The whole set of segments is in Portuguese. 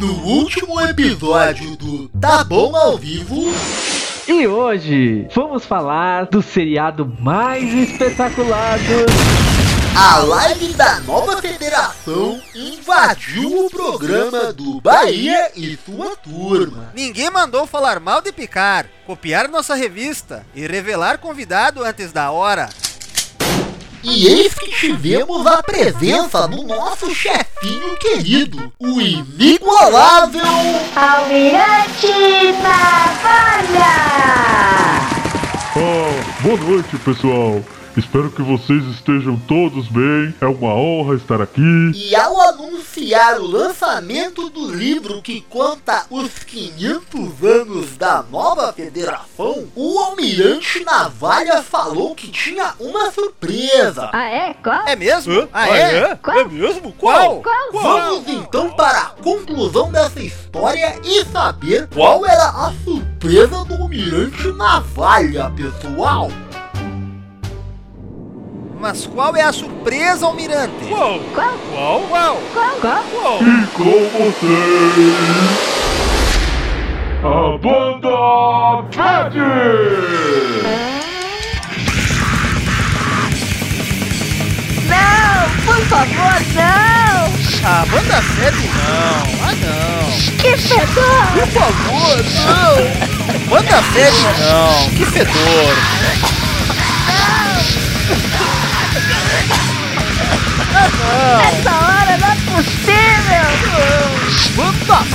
no último episódio do Tá Bom ao Vivo. E hoje vamos falar do seriado mais espetacular do... A live da nova federação invadiu o programa do Bahia e sua turma. Ninguém mandou falar mal de Picar, copiar nossa revista e revelar convidado antes da hora. E eis que tivemos a presença do nosso chefinho querido, o inigualável Almirante Navalha! Ah, boa noite, pessoal. Espero que vocês estejam todos bem. É uma honra estar aqui. E ao anunciar o lançamento do livro que conta os 500 anos da nova federação, o almirante Navalha falou que tinha uma surpresa. Ah, é? Qual? É mesmo? Ah, é? Qual? É mesmo? Qual? Qual? Vamos então para a conclusão dessa história e saber qual era a surpresa do almirante Navalha, pessoal. Mas qual é a surpresa, Almirante? Qual? Qual? Qual? Qual? Qual? Qual? E com vocês, a banda Fed! Não! Por favor, não! A banda sede não. Ah, não. Que fedor! Por favor, não. Banda sede não. Que fedor. Essa hora não é possível!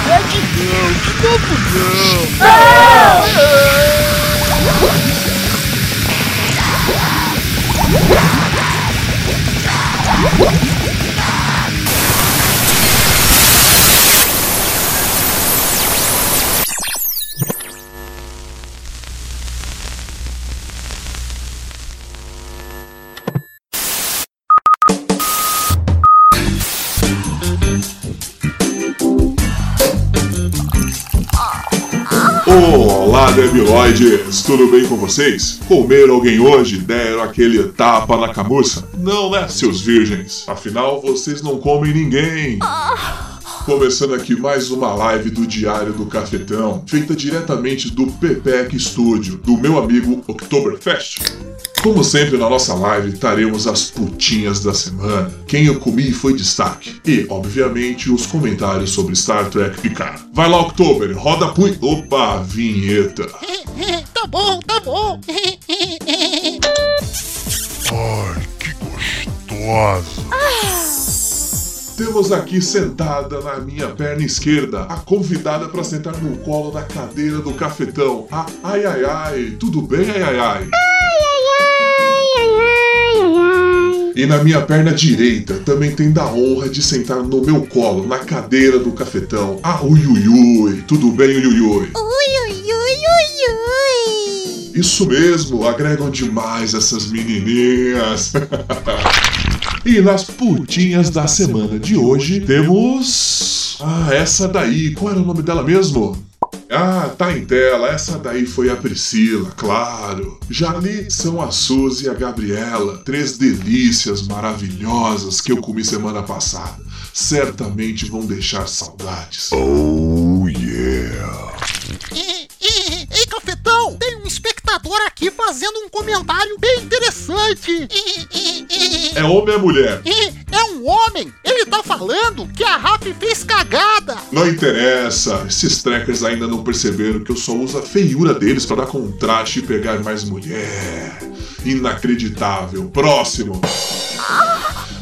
Sede não. De novo não. Olá, Debiloides! Tudo bem com vocês? Comeram alguém hoje? Deram aquele tapa na camurça? Não, né, seus virgens? Afinal, vocês não comem ninguém. Começando aqui mais uma live do Diário do Cafetão, feita diretamente do Pepec Studio, do meu amigo Oktoberfest. Como sempre na nossa live, taremos as putinhas da semana. Quem eu comi foi destaque. E, obviamente, os comentários sobre Star Trek Picard. Vai lá, Oktober, roda a pu... Opa, vinheta. tá bom, tá bom. Ai, que gostoso. Temos aqui sentada na minha perna esquerda a convidada para sentar no colo da cadeira do cafetão. A ai ai ai, tudo bem ai ai ai? E na minha perna direita também tem da honra de sentar no meu colo, na cadeira do cafetão. A ui ui ui, tudo bem ui ui ui? Isso mesmo, agregam demais essas menininhas. e nas putinhas da semana de hoje temos. Ah, essa daí, qual era o nome dela mesmo? Ah, tá em tela, essa daí foi a Priscila, claro. Já ali são a Suzy e a Gabriela, três delícias maravilhosas que eu comi semana passada. Certamente vão deixar saudades. Oh yeah! Ei, ei, ei, cafetão, tem um espectador aqui fazendo um comentário bem interessante. É homem ou é mulher? É um homem, ele tá falando que a Raf fez cagada. Não interessa, esses trackers ainda não perceberam que eu só uso a feiura deles para dar contraste e pegar mais mulher. Inacreditável. Próximo.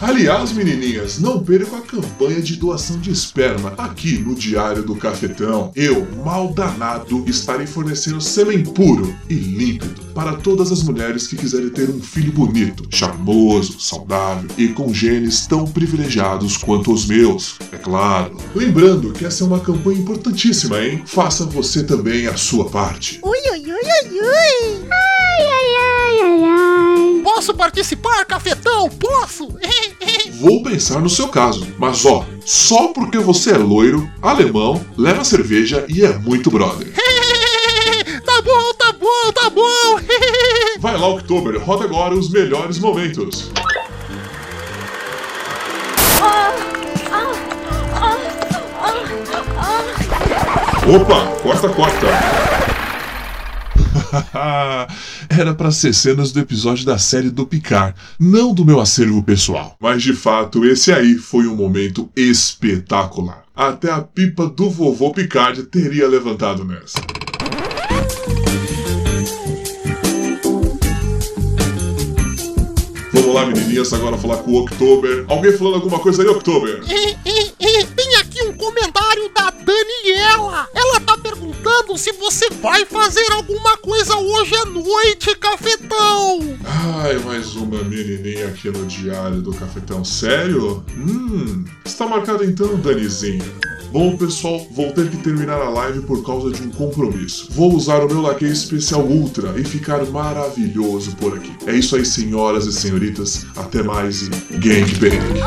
Aliás, menininhas, não percam a campanha de doação de esperma aqui no Diário do Cafetão. Eu, mal danado, estarei fornecendo sêmen puro e límpido para todas as mulheres que quiserem ter um filho bonito, charmoso, saudável e com genes tão privilegiados quanto os meus, é claro. Lembrando que essa é uma campanha importantíssima, hein? Faça você também a sua parte. Ui, ui, ui, ui, ui. Ai, ai, ai, ai, ai. Posso participar, cafetão? Posso? Vou pensar no seu caso, mas ó, só porque você é loiro, alemão, leva cerveja e é muito brother. tá bom, tá bom, tá bom. Vai lá, Oktober, roda agora os melhores momentos. Ah, ah, ah. Opa, corta, corta. Era para ser cenas do episódio da série do Picard, não do meu acervo pessoal. Mas de fato, esse aí foi um momento espetacular. Até a pipa do vovô Picard teria levantado nessa. Vamos lá, menininhas, agora falar com o October. Alguém falando alguma coisa aí, October? Tem aqui um comentário da Daniela. Ela tá perguntando se você vai fazer alguma coisa hoje à noite, cafetão. Ai, mais uma menininha aqui no diário do Cafetão. Sério? Hum, está marcado então, Danizinha. Bom, pessoal, vou ter que terminar a live por causa de um compromisso. Vou usar o meu laque especial Ultra e ficar maravilhoso por aqui. É isso aí, senhoras e senhoritas. Até mais e gangbang.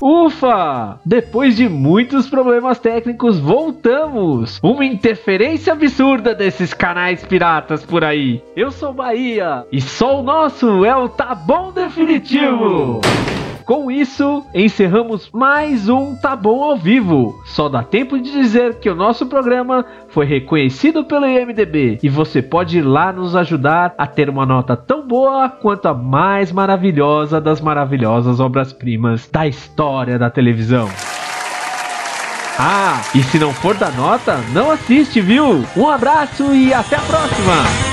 Ufa! Depois de muitos problemas técnicos, voltamos! Uma interferência absurda desses canais piratas por aí. Eu sou Bahia e só o nosso é o Tá Bom Definitivo! Com isso, encerramos mais um Tá Bom ao vivo. Só dá tempo de dizer que o nosso programa foi reconhecido pelo IMDB e você pode ir lá nos ajudar a ter uma nota tão boa quanto a mais maravilhosa das maravilhosas obras-primas da história da televisão. Ah, e se não for da nota, não assiste, viu? Um abraço e até a próxima!